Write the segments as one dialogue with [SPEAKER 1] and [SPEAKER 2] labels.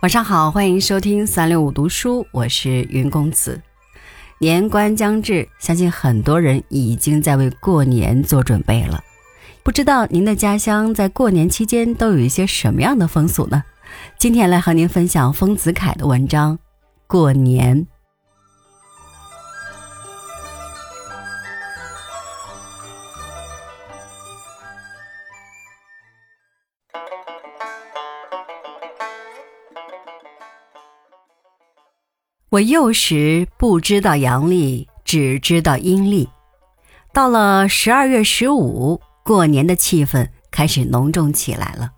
[SPEAKER 1] 晚上好，欢迎收听三六五读书，我是云公子。年关将至，相信很多人已经在为过年做准备了。不知道您的家乡在过年期间都有一些什么样的风俗呢？今天来和您分享丰子恺的文章《过年》。我幼时不知道阳历，只知道阴历。到了十二月十五，过年的气氛开始浓重起来了。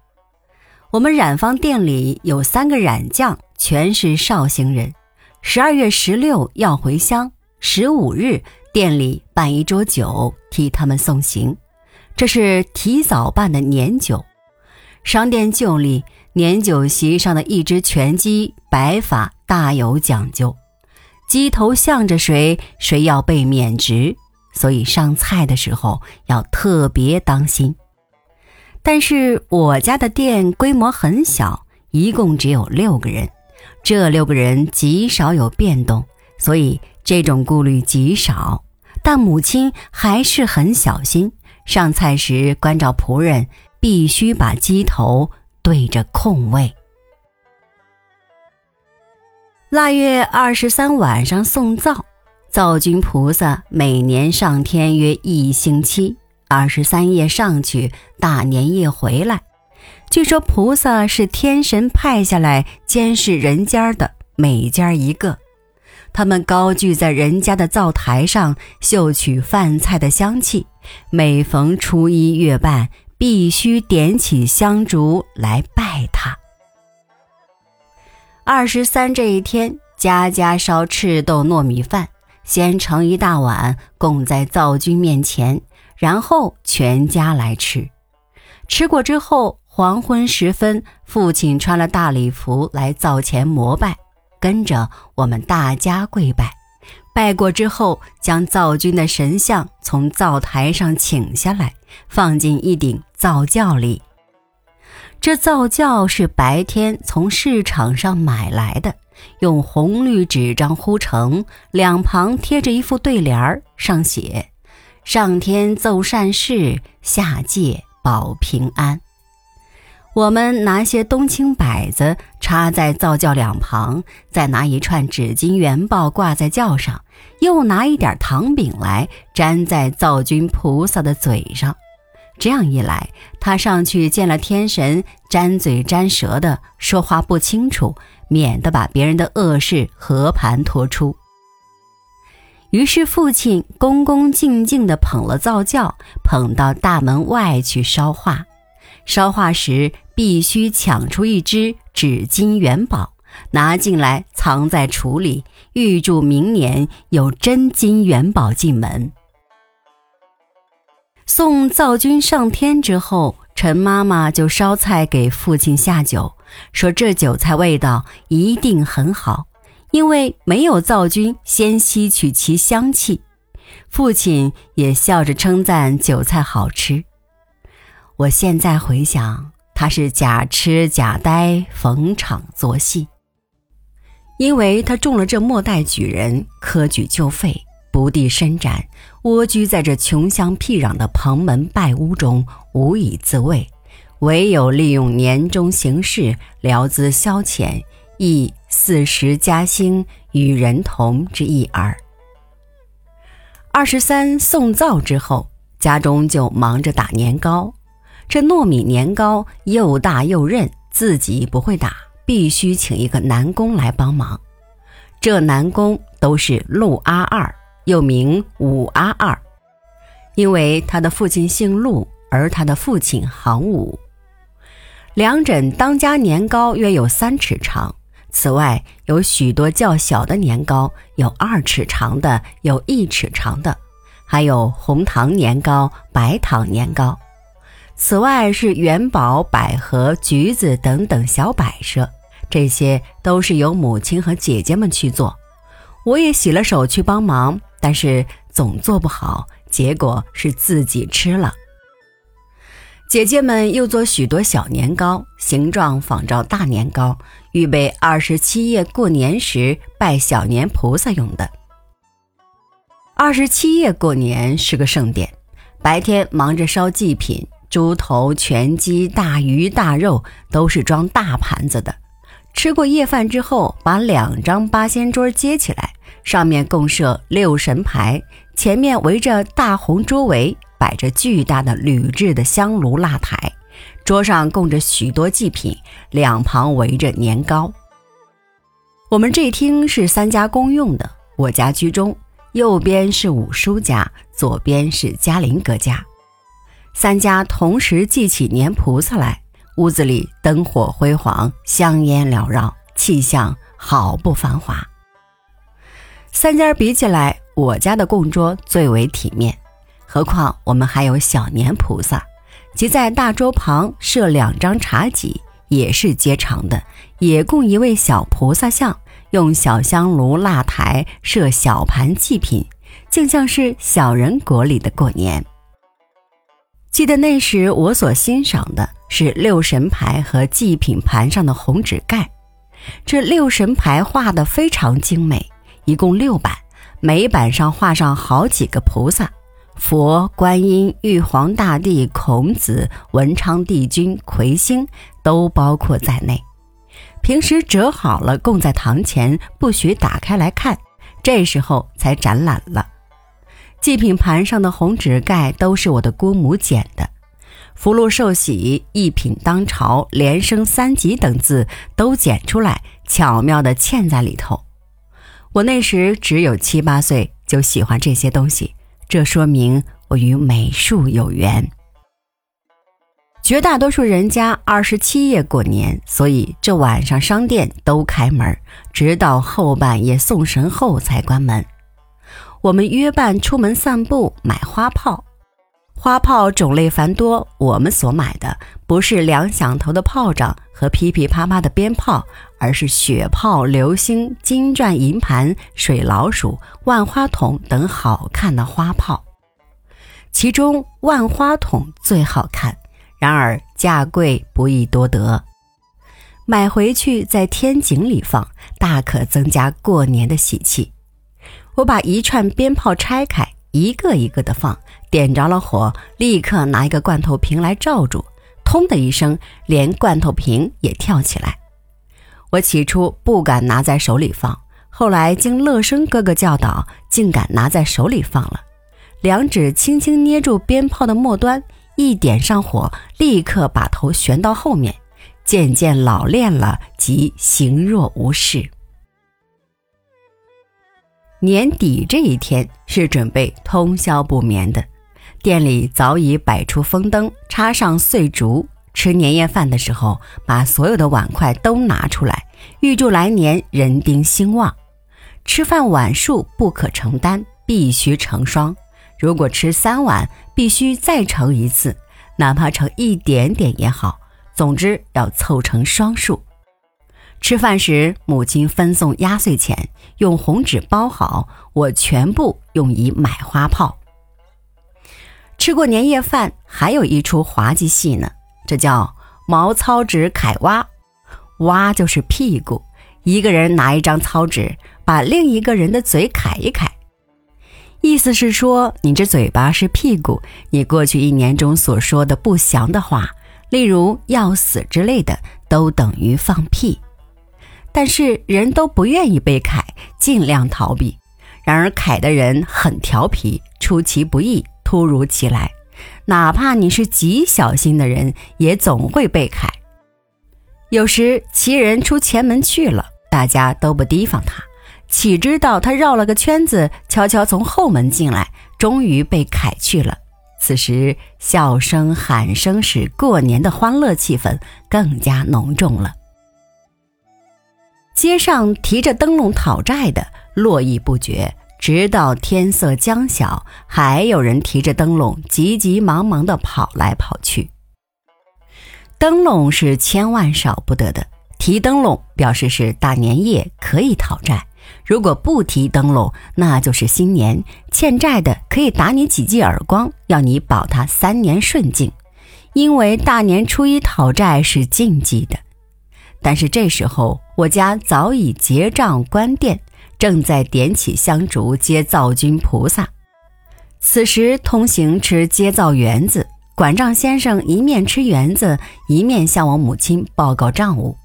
[SPEAKER 1] 我们染坊店里有三个染匠，全是绍兴人。十二月十六要回乡，十五日店里办一桌酒，替他们送行。这是提早办的年酒。商店旧例，年酒席上的一只全鸡白发。大有讲究，鸡头向着谁，谁要被免职，所以上菜的时候要特别当心。但是我家的店规模很小，一共只有六个人，这六个人极少有变动，所以这种顾虑极少。但母亲还是很小心，上菜时关照仆人必须把鸡头对着空位。腊月二十三晚上送灶，灶君菩萨每年上天约一星期，二十三夜上去，大年夜回来。据说菩萨是天神派下来监视人家的，每家一个。他们高踞在人家的灶台上，嗅取饭菜的香气。每逢初一月半，必须点起香烛来拜他。二十三这一天，家家烧赤豆糯米饭，先盛一大碗供在灶君面前，然后全家来吃。吃过之后，黄昏时分，父亲穿了大礼服来灶前膜拜，跟着我们大家跪拜。拜过之后，将灶君的神像从灶台上请下来，放进一顶灶轿里。这造轿是白天从市场上买来的，用红绿纸张糊成，两旁贴着一副对联儿，上写“上天奏善事，下界保平安”。我们拿些冬青柏子插在造轿两旁，再拿一串纸巾元宝挂在轿上，又拿一点糖饼来粘在灶君菩萨的嘴上。这样一来，他上去见了天神，沾嘴沾舌的说话不清楚，免得把别人的恶事和盘托出。于是父亲恭恭敬敬地捧了灶轿，捧到大门外去烧化。烧化时必须抢出一只纸金元宝，拿进来藏在橱里，预祝明年有真金元宝进门。送灶君上天之后，陈妈妈就烧菜给父亲下酒，说这酒菜味道一定很好，因为没有灶君先吸取其香气。父亲也笑着称赞酒菜好吃。我现在回想，他是假痴假呆，逢场作戏，因为他中了这末代举人，科举就废。不地伸展，蜗居在这穷乡僻壤的蓬门败屋中，无以自慰，唯有利用年终行事，聊资消遣，亦四时加兴，与人同之意耳。二十三送灶之后，家中就忙着打年糕。这糯米年糕又大又韧，自己不会打，必须请一个男工来帮忙。这男工都是陆阿二。又名武阿二，因为他的父亲姓陆，而他的父亲行武。两枕当家年糕约有三尺长，此外有许多较小的年糕，有二尺长的，有一尺长的，还有红糖年糕、白糖年糕。此外是元宝、百合、橘子等等小摆设，这些都是由母亲和姐姐们去做，我也洗了手去帮忙。但是总做不好，结果是自己吃了。姐姐们又做许多小年糕，形状仿照大年糕，预备二十七夜过年时拜小年菩萨用的。二十七夜过年是个盛典，白天忙着烧祭品，猪头、全鸡、大鱼大肉都是装大盘子的。吃过夜饭之后，把两张八仙桌接起来，上面共设六神牌，前面围着大红桌围，摆着巨大的铝制的香炉蜡台，桌上供着许多祭品，两旁围着年糕。我们这厅是三家公用的，我家居中，右边是五叔家，左边是嘉林哥家，三家同时祭起年菩萨来。屋子里灯火辉煌，香烟缭绕，气象好不繁华。三家比起来，我家的供桌最为体面。何况我们还有小年菩萨，即在大桌旁设两张茶几，也是接长的，也供一位小菩萨像。用小香炉、蜡台设小盘祭品，竟像是小人国里的过年。记得那时我所欣赏的。是六神牌和祭品盘上的红纸盖，这六神牌画的非常精美，一共六版，每版上画上好几个菩萨，佛、观音、玉皇大帝、孔子、文昌帝君、魁星都包括在内。平时折好了供在堂前，不许打开来看，这时候才展览了。祭品盘上的红纸盖都是我的姑母剪的。福禄寿喜、一品当朝、连升三级等字都剪出来，巧妙地嵌在里头。我那时只有七八岁，就喜欢这些东西，这说明我与美术有缘。绝大多数人家二十七夜过年，所以这晚上商店都开门，直到后半夜送神后才关门。我们约伴出门散步，买花炮。花炮种类繁多，我们所买的不是两响头的炮仗和噼噼啪啪的鞭炮，而是雪炮、流星、金钻银盘、水老鼠、万花筒等好看的花炮。其中万花筒最好看，然而价贵不易多得。买回去在天井里放，大可增加过年的喜气。我把一串鞭炮拆开。一个一个的放，点着了火，立刻拿一个罐头瓶来罩住，通的一声，连罐头瓶也跳起来。我起初不敢拿在手里放，后来经乐生哥哥教导，竟敢拿在手里放了。两指轻轻捏住鞭炮的末端，一点上火，立刻把头旋到后面，渐渐老练了，即形若无事。年底这一天是准备通宵不眠的，店里早已摆出风灯，插上碎竹。吃年夜饭的时候，把所有的碗筷都拿出来，预祝来年人丁兴旺。吃饭碗数不可成单，必须成双。如果吃三碗，必须再盛一次，哪怕盛一点点也好，总之要凑成双数。吃饭时，母亲分送压岁钱，用红纸包好，我全部用以买花炮。吃过年夜饭，还有一出滑稽戏呢，这叫毛糙纸揩蛙，蛙就是屁股，一个人拿一张糙纸，把另一个人的嘴揩一揩，意思是说，你这嘴巴是屁股，你过去一年中所说的不祥的话，例如要死之类的，都等于放屁。但是人都不愿意被揩，尽量逃避。然而揩的人很调皮，出其不意，突如其来。哪怕你是极小心的人，也总会被揩。有时其人出前门去了，大家都不提防他，岂知道他绕了个圈子，悄悄从后门进来，终于被揩去了。此时笑声喊声使过年的欢乐气氛更加浓重了。街上提着灯笼讨债的络绎不绝，直到天色将晓，还有人提着灯笼急急忙忙地跑来跑去。灯笼是千万少不得的，提灯笼表示是大年夜可以讨债；如果不提灯笼，那就是新年欠债的可以打你几记耳光，要你保他三年顺境。因为大年初一讨债是禁忌的。但是这时候我家早已结账关店，正在点起香烛接灶君菩萨。此时通行吃接灶园子，管账先生一面吃园子，一面向我母亲报告账务。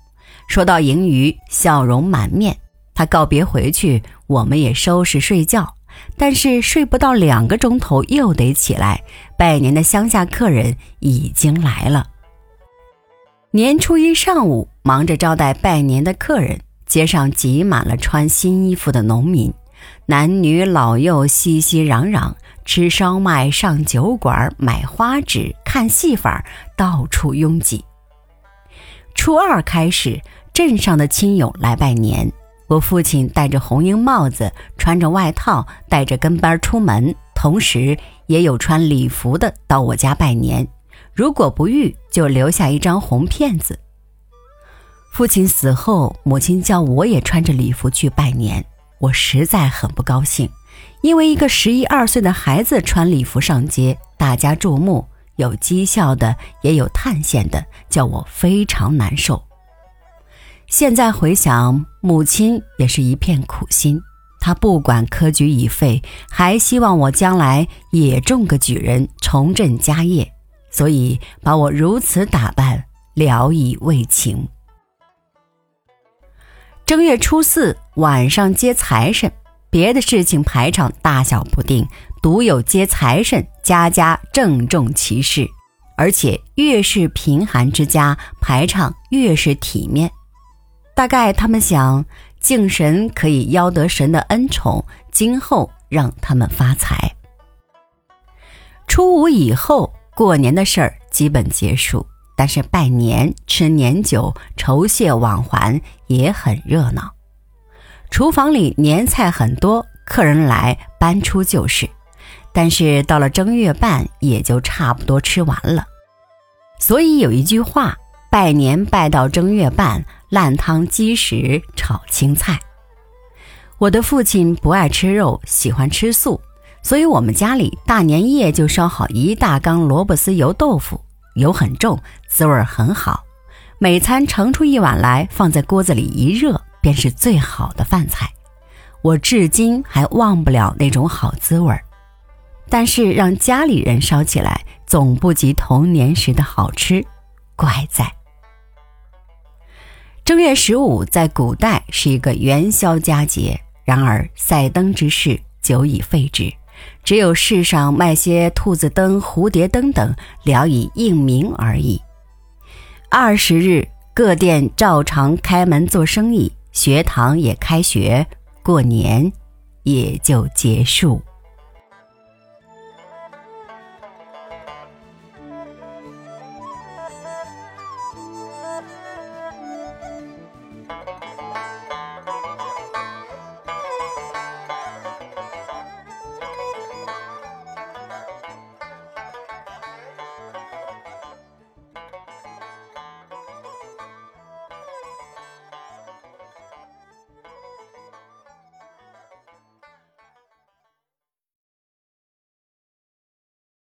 [SPEAKER 1] 说到盈余，笑容满面。他告别回去，我们也收拾睡觉。但是睡不到两个钟头，又得起来拜年的乡下客人已经来了。年初一上午，忙着招待拜年的客人，街上挤满了穿新衣服的农民，男女老幼熙熙攘攘，吃烧麦、上酒馆、买花纸、看戏法，到处拥挤。初二开始，镇上的亲友来拜年。我父亲戴着红缨帽子，穿着外套，带着跟班出门，同时也有穿礼服的到我家拜年。如果不遇，就留下一张红片子。父亲死后，母亲叫我也穿着礼服去拜年，我实在很不高兴，因为一个十一二岁的孩子穿礼服上街，大家注目，有讥笑的，也有叹羡的，叫我非常难受。现在回想，母亲也是一片苦心。她不管科举已废，还希望我将来也中个举人，重振家业，所以把我如此打扮，聊以慰情。正月初四晚上接财神，别的事情排场大小不定，独有接财神，家家郑重其事，而且越是贫寒之家，排场越是体面。大概他们想敬神可以邀得神的恩宠，今后让他们发财。初五以后，过年的事儿基本结束，但是拜年、吃年酒、酬谢往还也很热闹。厨房里年菜很多，客人来搬出就是。但是到了正月半，也就差不多吃完了。所以有一句话：拜年拜到正月半。烂汤鸡食炒青菜。我的父亲不爱吃肉，喜欢吃素，所以我们家里大年夜就烧好一大缸萝卜丝油豆腐，油很重，滋味很好。每餐盛出一碗来，放在锅子里一热，便是最好的饭菜。我至今还忘不了那种好滋味儿。但是让家里人烧起来，总不及童年时的好吃，怪在。正月十五在古代是一个元宵佳节，然而赛灯之事久已废止，只有市上卖些兔子灯、蝴蝶灯等，聊以应名而已。二十日，各店照常开门做生意，学堂也开学，过年也就结束。